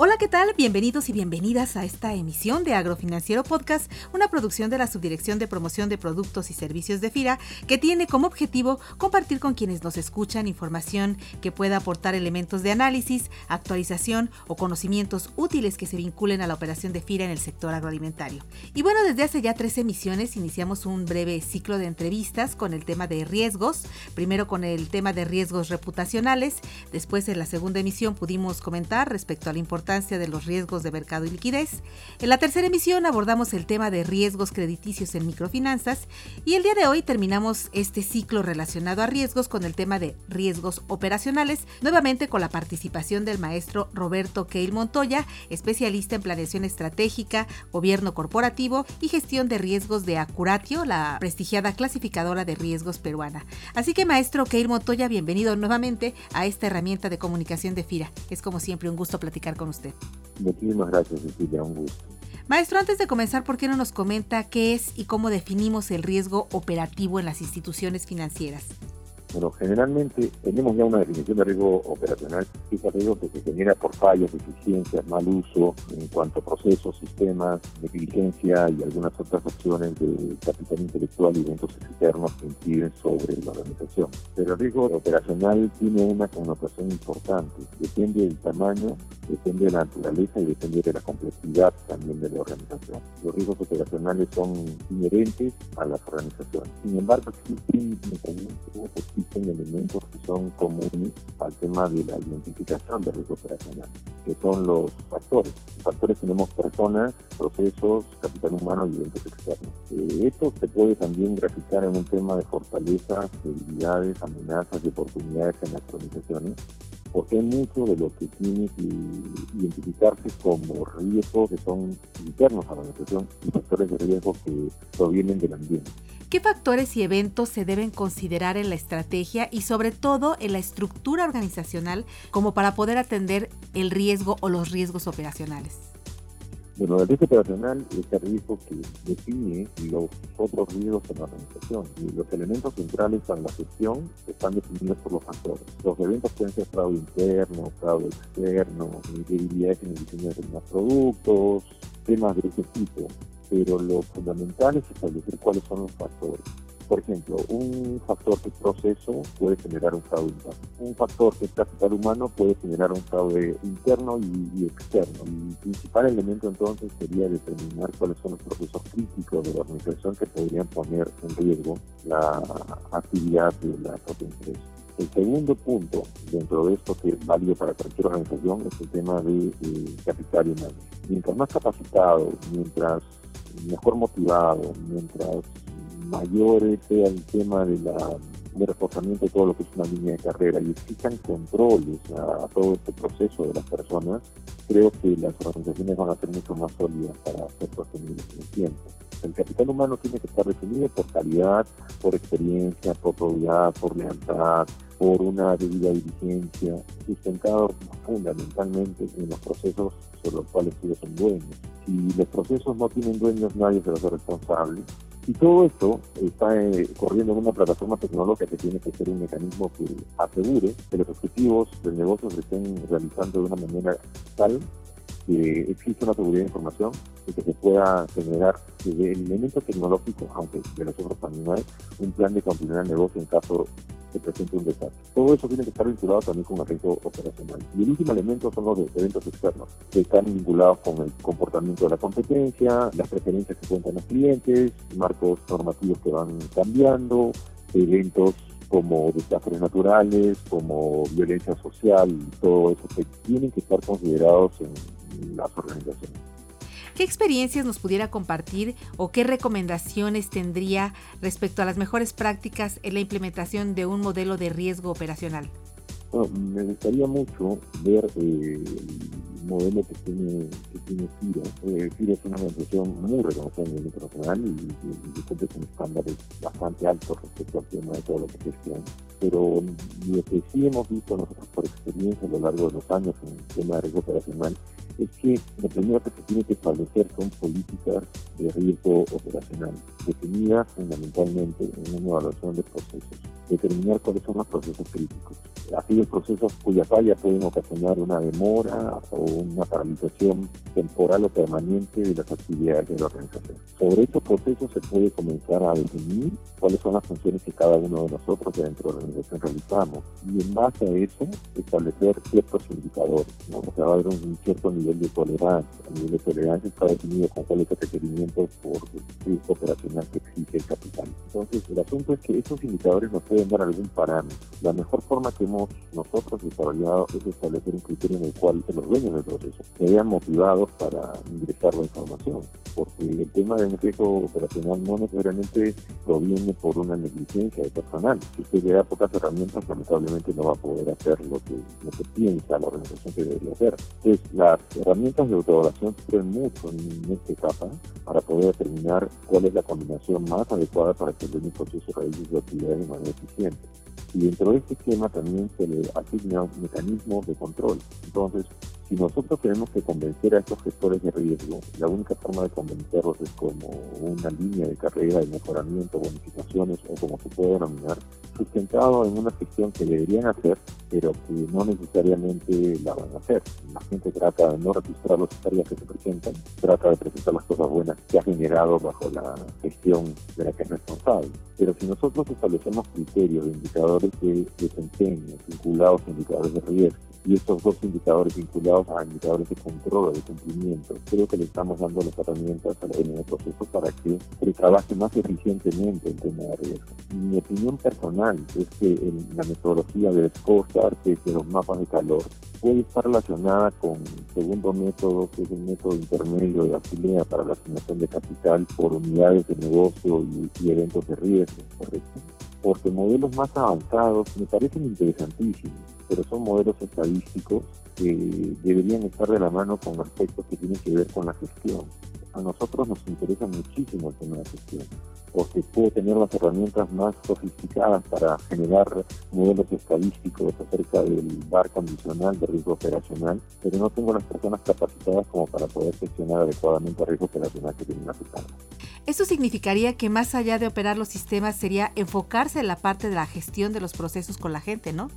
Hola, ¿qué tal? Bienvenidos y bienvenidas a esta emisión de Agrofinanciero Podcast, una producción de la Subdirección de Promoción de Productos y Servicios de FIRA, que tiene como objetivo compartir con quienes nos escuchan información que pueda aportar elementos de análisis, actualización o conocimientos útiles que se vinculen a la operación de FIRA en el sector agroalimentario. Y bueno, desde hace ya tres emisiones iniciamos un breve ciclo de entrevistas con el tema de riesgos, primero con el tema de riesgos reputacionales, después en la segunda emisión pudimos comentar respecto a la importancia de los riesgos de mercado y liquidez. En la tercera emisión abordamos el tema de riesgos crediticios en microfinanzas y el día de hoy terminamos este ciclo relacionado a riesgos con el tema de riesgos operacionales, nuevamente con la participación del maestro Roberto Keil Montoya, especialista en planeación estratégica, gobierno corporativo y gestión de riesgos de Acuratio, la prestigiada clasificadora de riesgos peruana. Así que maestro Keil Montoya, bienvenido nuevamente a esta herramienta de comunicación de FIRA. Es como siempre un gusto platicar con usted. Muchísimas gracias, Cecilia, un gusto. Maestro, antes de comenzar, ¿por qué no nos comenta qué es y cómo definimos el riesgo operativo en las instituciones financieras? Bueno, generalmente tenemos ya una definición de riesgo operacional, que es el riesgo que se genera por fallas, deficiencias, mal uso en cuanto a procesos, sistemas, negligencia y algunas otras opciones de capital intelectual y eventos externos que inciden sobre la organización. Pero el riesgo operacional tiene una connotación importante, depende del tamaño, depende de la naturaleza y depende de la complejidad también de la organización. Los riesgos operacionales son inherentes a las organizaciones. Sin embargo, existen mecanismos existen elementos que son comunes al tema de la identificación de riesgo operacional, que son los factores. Los factores tenemos personas, procesos, capital humano y eventos externos. Eh, esto se puede también graficar en un tema de fortalezas, debilidades, amenazas y oportunidades en las organizaciones porque mucho de lo que tiene que identificarse como riesgos que son internos a la organización y factores de riesgo que provienen del ambiente. ¿Qué factores y eventos se deben considerar en la estrategia y sobre todo en la estructura organizacional como para poder atender el riesgo o los riesgos operacionales? Bueno, el riesgo operacional es el riesgo que define los otros riesgos en la organización. Los elementos centrales para la gestión están definidos por los factores. Los eventos pueden ser fraude interno, fraude externo, debilidades en el diseño de los productos, temas de ese tipo pero lo fundamental es establecer cuáles son los factores. Por ejemplo, un factor es proceso puede generar un fraude interno. Un factor es capital humano puede generar un fraude interno y, externo. El principal elemento entonces sería determinar cuáles son los procesos críticos de la organización que podrían poner en riesgo la actividad de la propia empresa. El segundo punto dentro de esto que es válido para cualquier organización es el tema de eh, capital humano. Mientras más capacitado, mientras mejor motivado, mientras mayor sea el tema de la de reforzamiento de todo lo que es una línea de carrera y existan controles a, todo este proceso de las personas, creo que las organizaciones van a ser mucho más sólidas para ser sostenibles en el tiempo. El capital humano tiene que estar definido por calidad, por experiencia, por probidad, por lealtad, por una debida diligencia, sustentado fundamentalmente en los procesos sobre los cuales ellos son dueños. Si los procesos no tienen dueños, nadie se a ser responsable. Y todo esto está eh, corriendo en una plataforma tecnológica que tiene que ser un mecanismo que asegure que los objetivos del negocio se estén realizando de una manera tal que existe una seguridad de información y que se pueda generar desde el elemento tecnológico, aunque de nosotros también hay, un plan de continuidad del negocio en caso se presente un desastre. Todo eso tiene que estar vinculado también con el riesgo operacional. Y el último elemento son los eventos externos, que están vinculados con el comportamiento de la competencia, las preferencias que cuentan los clientes, marcos normativos que van cambiando, eventos como desastres naturales, como violencia social, todo eso que tienen que estar considerados en las organizaciones. ¿Qué experiencias nos pudiera compartir o qué recomendaciones tendría respecto a las mejores prácticas en la implementación de un modelo de riesgo operacional? me gustaría mucho ver eh, modelo que tiene, que tiene FIRA. Eh, FIRA es una organización muy reconocida a nivel internacional y, y, cumple con estándares bastante altos respecto al tema de todo lo que gestiona. Pero lo que sí hemos visto nosotros por experiencia a lo largo de los años en el tema de riesgo operacional es que lo primero que se tiene que establecer son políticas de riesgo operacional, definidas fundamentalmente en una evaluación de procesos, determinar cuáles son los procesos críticos, aquellos procesos cuya falla pueden ocasionar una demora o una paralización temporal o permanente de las actividades de la organización. Sobre estos procesos se puede comenzar a definir cuáles son las funciones que cada uno de nosotros dentro de la organización realizamos y en base a eso establecer ciertos indicadores. ¿no? O sea, va a haber un cierto nivel de tolerancia. El nivel de tolerancia está definido con cuáles son requerimientos por riesgo operacional que exige el capital. Entonces, el asunto es que esos indicadores nos pueden dar algún parámetro. La mejor forma que hemos nosotros desarrollado es establecer un criterio en el cual los dueños del proceso se vean motivados para ingresar la información, porque el tema del riesgo operacional no necesariamente proviene por una negligencia de personal. Si usted le da pocas herramientas, lamentablemente no va a poder hacer lo que, lo que piensa la organización que debería hacer. Entonces, las herramientas de autoevaluación sirven mucho en esta etapa para poder determinar cuál es la combinación más adecuada para que el proceso realice su actividad de manera eficiente. Y dentro de este esquema también se le asigna un mecanismo de control. Entonces, si nosotros tenemos que convencer a estos gestores de riesgo, la única forma de convencerlos es como una línea de carrera de mejoramiento, bonificaciones o como se puede denominar, sustentado en una gestión que deberían hacer, pero que no necesariamente la van a hacer. La gente trata de no registrar las tareas que se presentan, trata de presentar las cosas buenas que ha generado bajo la gestión de la que es responsable. Pero si nosotros establecemos criterios de indicadores de desempeño vinculados a indicadores de riesgo, y estos dos indicadores vinculados a indicadores de control o de cumplimiento, creo que le estamos dando las herramientas al el proceso para que se trabaje más eficientemente el tema de riesgo. Mi opinión personal es que en la metodología de scorecard, de los mapas de calor, puede estar relacionada con el segundo método, que es el método intermedio de asamblea para la asignación de capital por unidades de negocio y, y eventos de riesgo, ¿correcto? Porque modelos más avanzados me parecen interesantísimos pero son modelos estadísticos que deberían estar de la mano con aspectos que tienen que ver con la gestión. A nosotros nos interesa muchísimo el tema de la gestión, porque puedo tener las herramientas más sofisticadas para generar modelos estadísticos acerca del bar condicional de riesgo operacional, pero no tengo las personas capacitadas como para poder gestionar adecuadamente el riesgo operacional que tienen a su cargo. Esto significaría que más allá de operar los sistemas sería enfocarse en la parte de la gestión de los procesos con la gente, ¿no?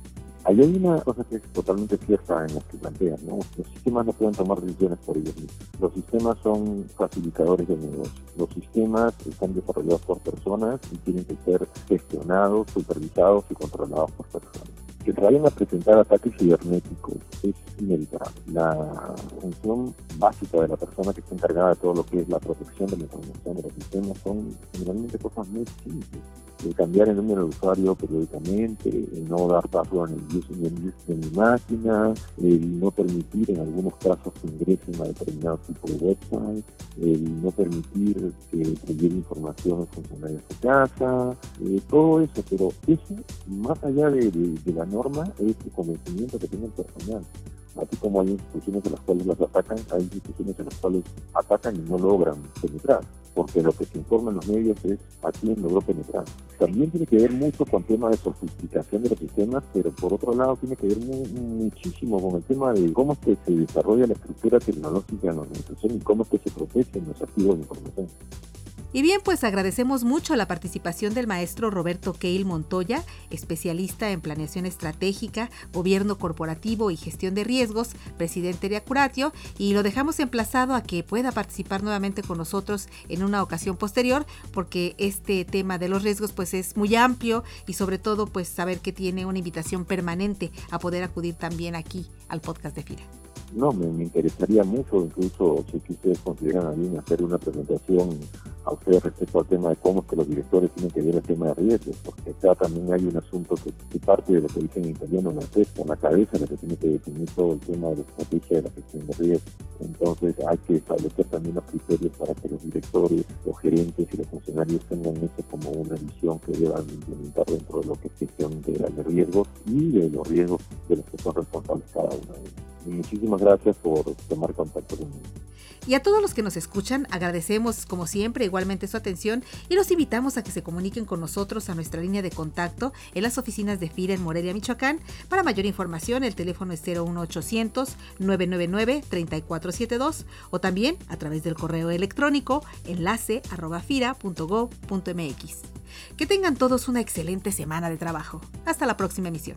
Ahí hay una cosa que es totalmente cierta en lo que plantean, ¿no? Los sistemas no pueden tomar decisiones por ellos mismos. Los sistemas son facilitadores de negocio. Los sistemas están desarrollados por personas y tienen que ser gestionados, supervisados y controlados por personas. Que vayan a presentar ataques cibernéticos es inevitable. La función básica de la persona que está encargada de todo lo que es la protección de la información de los sistemas son generalmente cosas muy simples el cambiar el número de usuario periódicamente, el no dar password en el username de mi máquina, el no permitir en algunos casos que ingresen a determinado tipo de website, el no permitir que se lleve información a funcionarios de casa, eh, todo eso, pero eso, más allá de, de la norma, es el convencimiento que tiene el personal así como hay instituciones en las cuales las atacan, hay instituciones en las cuales atacan y no logran penetrar, porque lo que se informa en los medios es a quién logró penetrar. También tiene que ver mucho con el tema de sofisticación de los sistemas, pero por otro lado tiene que ver muchísimo con el tema de cómo es que se desarrolla la estructura tecnológica en la organización y cómo es que se protegen los activos de información. Y bien, pues agradecemos mucho la participación del maestro Roberto Keil Montoya, especialista en planeación estratégica, gobierno corporativo y gestión de riesgos, presidente de Acuratio, y lo dejamos emplazado a que pueda participar nuevamente con nosotros en una ocasión posterior, porque este tema de los riesgos pues es muy amplio y sobre todo pues saber que tiene una invitación permanente a poder acudir también aquí al podcast de FIRA. No, me, interesaría mucho, incluso si ustedes consideran a bien hacer una presentación a ustedes respecto al tema de cómo es que los directores tienen que ver el tema de riesgos, porque acá también hay un asunto que, parte de lo que dicen en italiano, la testa, la cabeza, la que tiene que definir todo el tema de la estrategia de la gestión de riesgos. Entonces hay que establecer también los criterios para que los directores, los gerentes y los funcionarios tengan eso como una visión que deban implementar dentro de lo que es gestión integral de riesgos y de los riesgos de los que son responsables cada uno de ellos. Muchísimas gracias por tomar contacto conmigo. Y a todos los que nos escuchan, agradecemos como siempre igualmente su atención y los invitamos a que se comuniquen con nosotros a nuestra línea de contacto en las oficinas de FIRA en Morelia, Michoacán. Para mayor información, el teléfono es 01800 999 3472 o también a través del correo electrónico enlace arroba fira.gov.mx. Que tengan todos una excelente semana de trabajo. Hasta la próxima emisión.